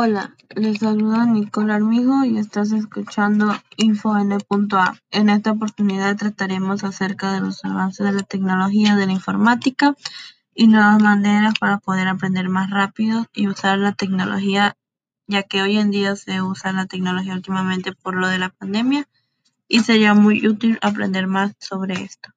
Hola, les saluda Nicole Armijo y estás escuchando InfoN.a. En esta oportunidad trataremos acerca de los avances de la tecnología de la informática y nuevas maneras para poder aprender más rápido y usar la tecnología, ya que hoy en día se usa la tecnología últimamente por lo de la pandemia y sería muy útil aprender más sobre esto.